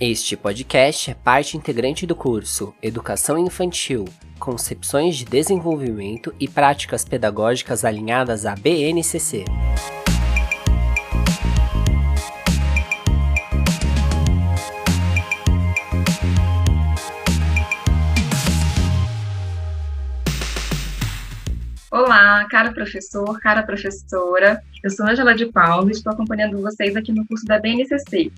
Este podcast é parte integrante do curso Educação Infantil, Concepções de Desenvolvimento e Práticas Pedagógicas alinhadas à BNCC. Cara professor, cara professora. Eu sou Angela de Paulo e estou acompanhando vocês aqui no curso da BNCC.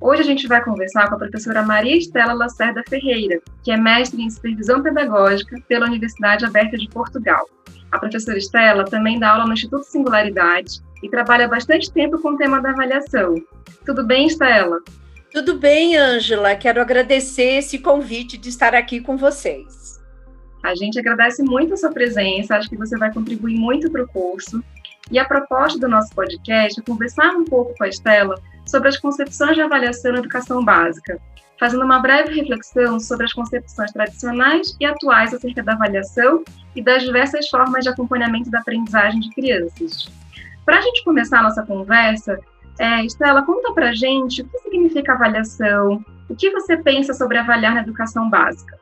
Hoje a gente vai conversar com a professora Maria Estela Lacerda Ferreira, que é mestre em Supervisão Pedagógica pela Universidade Aberta de Portugal. A professora Estela também dá aula no Instituto Singularidade e trabalha bastante tempo com o tema da avaliação. Tudo bem, Estela? Tudo bem, Ângela. Quero agradecer esse convite de estar aqui com vocês. A gente agradece muito a sua presença, acho que você vai contribuir muito para o curso. E a proposta do nosso podcast é conversar um pouco com a Estela sobre as concepções de avaliação na educação básica, fazendo uma breve reflexão sobre as concepções tradicionais e atuais acerca da avaliação e das diversas formas de acompanhamento da aprendizagem de crianças. Para a gente começar a nossa conversa, é, Estela, conta para gente o que significa avaliação, o que você pensa sobre avaliar na educação básica.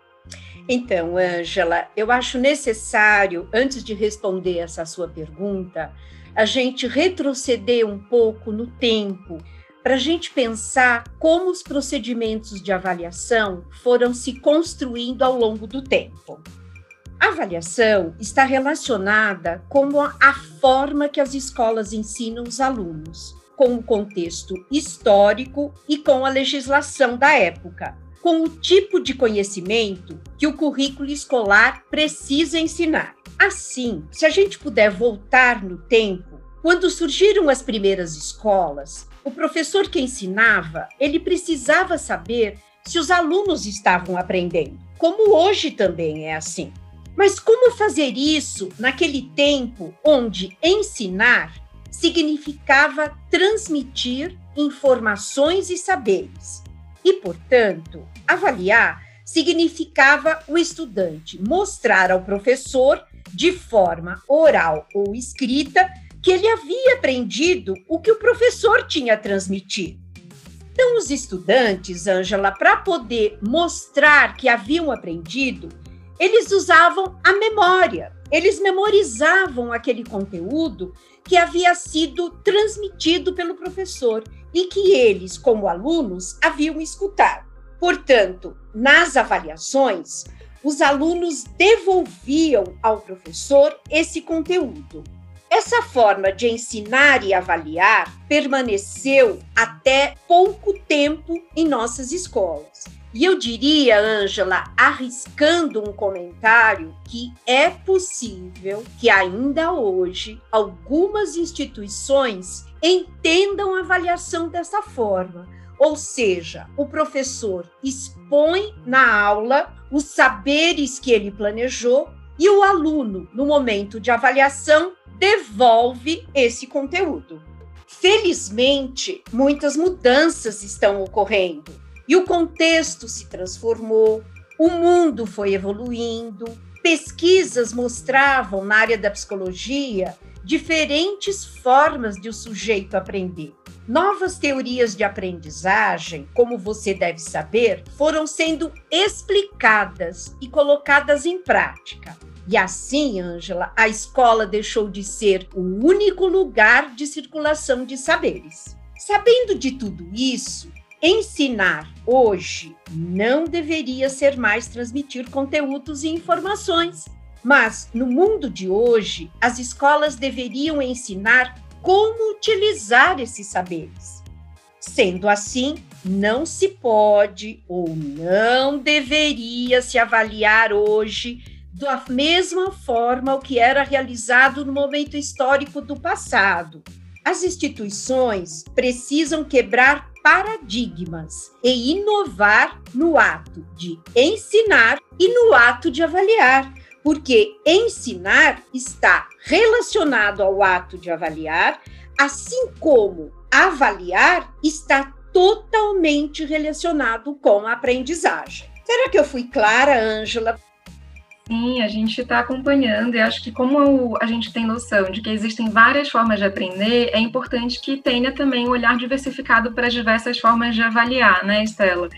Então, Ângela, eu acho necessário, antes de responder essa sua pergunta, a gente retroceder um pouco no tempo, para a gente pensar como os procedimentos de avaliação foram se construindo ao longo do tempo. A avaliação está relacionada com a forma que as escolas ensinam os alunos, com o contexto histórico e com a legislação da época com o tipo de conhecimento que o currículo escolar precisa ensinar. Assim, se a gente puder voltar no tempo, quando surgiram as primeiras escolas, o professor que ensinava, ele precisava saber se os alunos estavam aprendendo, como hoje também é assim. Mas como fazer isso naquele tempo onde ensinar significava transmitir informações e saberes? E, portanto, avaliar significava o estudante mostrar ao professor, de forma oral ou escrita, que ele havia aprendido o que o professor tinha transmitido. Então, os estudantes, Ângela, para poder mostrar que haviam aprendido, eles usavam a memória, eles memorizavam aquele conteúdo que havia sido transmitido pelo professor e que eles, como alunos, haviam escutado. Portanto, nas avaliações, os alunos devolviam ao professor esse conteúdo. Essa forma de ensinar e avaliar permaneceu até pouco tempo em nossas escolas. E eu diria, Ângela, arriscando um comentário, que é possível que ainda hoje algumas instituições entendam a avaliação dessa forma. Ou seja, o professor expõe na aula os saberes que ele planejou e o aluno, no momento de avaliação, devolve esse conteúdo. Felizmente, muitas mudanças estão ocorrendo e o contexto se transformou, o mundo foi evoluindo, pesquisas mostravam na área da psicologia diferentes formas de o sujeito aprender. Novas teorias de aprendizagem, como você deve saber, foram sendo explicadas e colocadas em prática. E assim, Ângela, a escola deixou de ser o único lugar de circulação de saberes. Sabendo de tudo isso, Ensinar hoje não deveria ser mais transmitir conteúdos e informações, mas no mundo de hoje, as escolas deveriam ensinar como utilizar esses saberes. Sendo assim, não se pode ou não deveria se avaliar hoje da mesma forma o que era realizado no momento histórico do passado. As instituições precisam quebrar paradigmas e inovar no ato de ensinar e no ato de avaliar, porque ensinar está relacionado ao ato de avaliar, assim como avaliar está totalmente relacionado com a aprendizagem. Será que eu fui clara, Ângela? Sim, a gente está acompanhando e acho que como a gente tem noção de que existem várias formas de aprender, é importante que tenha também um olhar diversificado para as diversas formas de avaliar, né, Estela?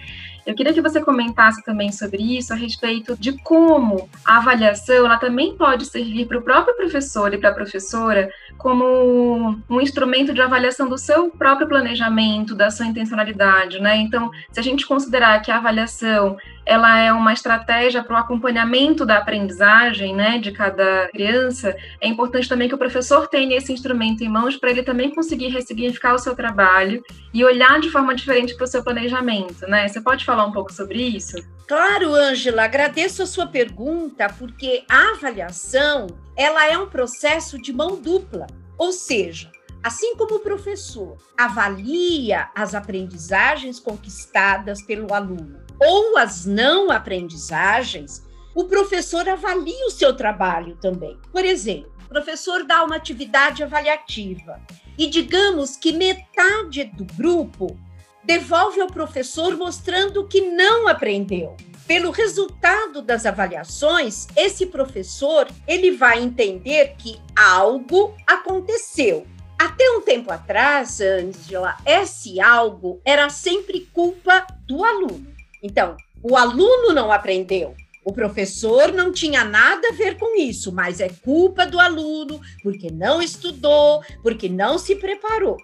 Eu queria que você comentasse também sobre isso, a respeito de como a avaliação ela também pode servir para o próprio professor e para a professora como um instrumento de avaliação do seu próprio planejamento, da sua intencionalidade, né? Então, se a gente considerar que a avaliação ela é uma estratégia para o acompanhamento da aprendizagem, né, de cada criança, é importante também que o professor tenha esse instrumento em mãos para ele também conseguir ressignificar o seu trabalho e olhar de forma diferente para o seu planejamento, né? Você pode falar um pouco sobre isso? Claro, Ângela, agradeço a sua pergunta, porque a avaliação, ela é um processo de mão dupla, ou seja, Assim como o professor avalia as aprendizagens conquistadas pelo aluno ou as não aprendizagens, o professor avalia o seu trabalho também. Por exemplo, o professor dá uma atividade avaliativa e digamos que metade do grupo devolve ao professor mostrando que não aprendeu. Pelo resultado das avaliações, esse professor ele vai entender que algo aconteceu. Até um tempo atrás, Angela, esse algo era sempre culpa do aluno. Então, o aluno não aprendeu. O professor não tinha nada a ver com isso, mas é culpa do aluno, porque não estudou, porque não se preparou.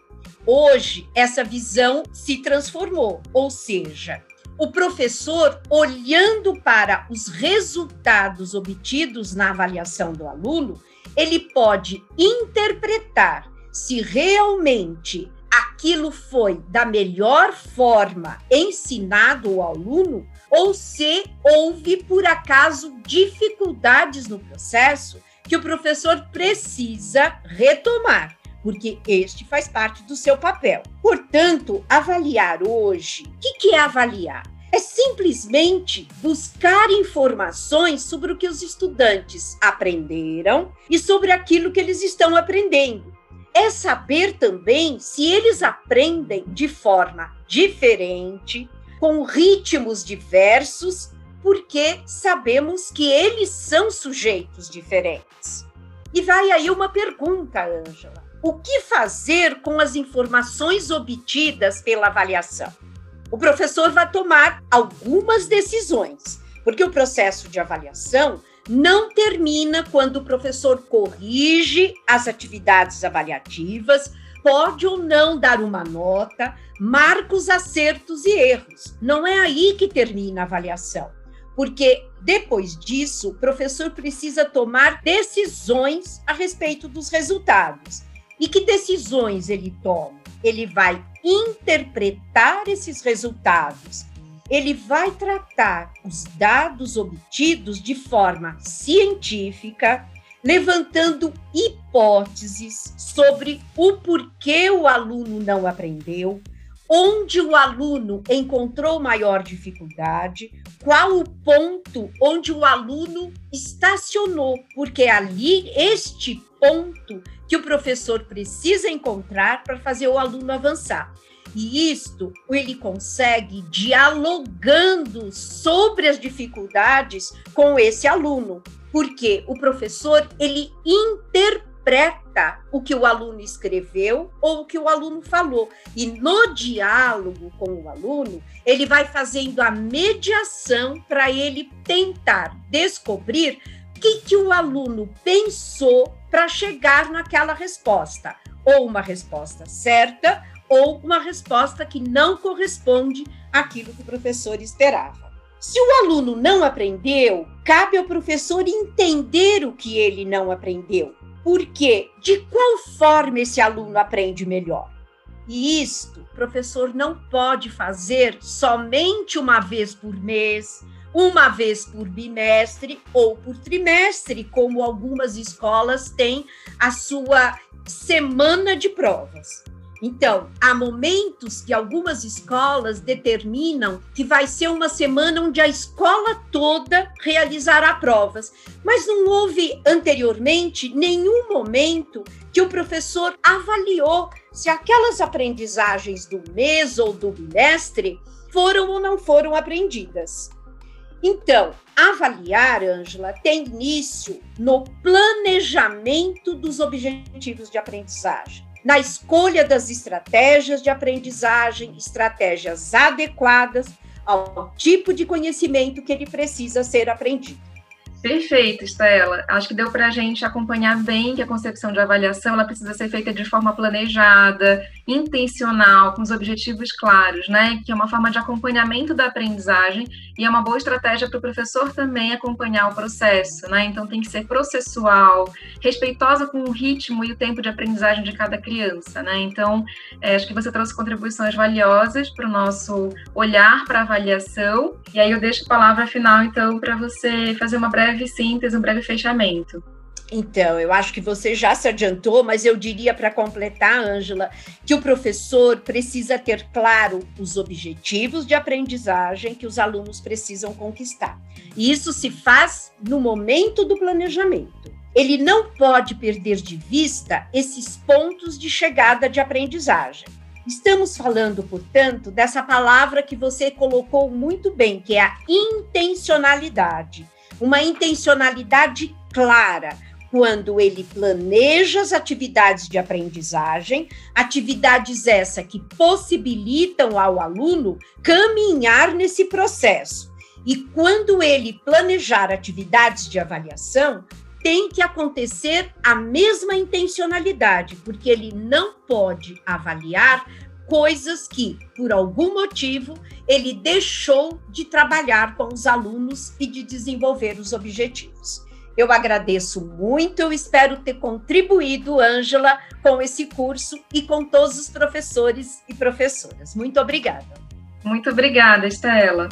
Hoje, essa visão se transformou, ou seja, o professor, olhando para os resultados obtidos na avaliação do aluno, ele pode interpretar se realmente aquilo foi da melhor forma ensinado ao aluno ou se houve, por acaso, dificuldades no processo que o professor precisa retomar, porque este faz parte do seu papel. Portanto, avaliar hoje, o que, que é avaliar? É simplesmente buscar informações sobre o que os estudantes aprenderam e sobre aquilo que eles estão aprendendo é saber também se eles aprendem de forma diferente, com ritmos diversos, porque sabemos que eles são sujeitos diferentes. E vai aí uma pergunta, Ângela: o que fazer com as informações obtidas pela avaliação? O professor vai tomar algumas decisões, porque o processo de avaliação não termina quando o professor corrige as atividades avaliativas, pode ou não dar uma nota, marca os acertos e erros. Não é aí que termina a avaliação, porque depois disso, o professor precisa tomar decisões a respeito dos resultados. E que decisões ele toma? Ele vai interpretar esses resultados ele vai tratar os dados obtidos de forma científica, levantando hipóteses sobre o porquê o aluno não aprendeu, onde o aluno encontrou maior dificuldade, qual o ponto onde o aluno estacionou, porque ali este ponto que o professor precisa encontrar para fazer o aluno avançar. E isto ele consegue dialogando sobre as dificuldades com esse aluno, porque o professor ele interpreta o que o aluno escreveu ou o que o aluno falou. E no diálogo com o aluno, ele vai fazendo a mediação para ele tentar descobrir o que, que o aluno pensou para chegar naquela resposta. Ou uma resposta certa ou uma resposta que não corresponde àquilo que o professor esperava. Se o aluno não aprendeu, cabe ao professor entender o que ele não aprendeu. Porque de qual forma esse aluno aprende melhor? E isto o professor não pode fazer somente uma vez por mês, uma vez por bimestre ou por trimestre, como algumas escolas têm a sua semana de provas. Então, há momentos que algumas escolas determinam que vai ser uma semana onde a escola toda realizará provas, mas não houve anteriormente nenhum momento que o professor avaliou se aquelas aprendizagens do mês ou do bimestre foram ou não foram aprendidas. Então, avaliar, Ângela, tem início no planejamento dos objetivos de aprendizagem, na escolha das estratégias de aprendizagem, estratégias adequadas ao tipo de conhecimento que ele precisa ser aprendido. Perfeito, Estela. Acho que deu para a gente acompanhar bem que a concepção de avaliação ela precisa ser feita de forma planejada, intencional, com os objetivos claros, né? Que é uma forma de acompanhamento da aprendizagem e é uma boa estratégia para o professor também acompanhar o processo, né? Então tem que ser processual, respeitosa com o ritmo e o tempo de aprendizagem de cada criança, né? Então é, acho que você trouxe contribuições valiosas para o nosso olhar para a avaliação. E aí eu deixo a palavra final então para você fazer uma breve breve síntese, um breve fechamento. Então, eu acho que você já se adiantou, mas eu diria para completar, Ângela, que o professor precisa ter claro os objetivos de aprendizagem que os alunos precisam conquistar. E isso se faz no momento do planejamento. Ele não pode perder de vista esses pontos de chegada de aprendizagem. Estamos falando, portanto, dessa palavra que você colocou muito bem, que é a intencionalidade uma intencionalidade clara quando ele planeja as atividades de aprendizagem, atividades essa que possibilitam ao aluno caminhar nesse processo. E quando ele planejar atividades de avaliação, tem que acontecer a mesma intencionalidade, porque ele não pode avaliar coisas que, por algum motivo, ele deixou de trabalhar com os alunos e de desenvolver os objetivos. Eu agradeço muito, eu espero ter contribuído, Ângela, com esse curso e com todos os professores e professoras. Muito obrigada. Muito obrigada, Estela.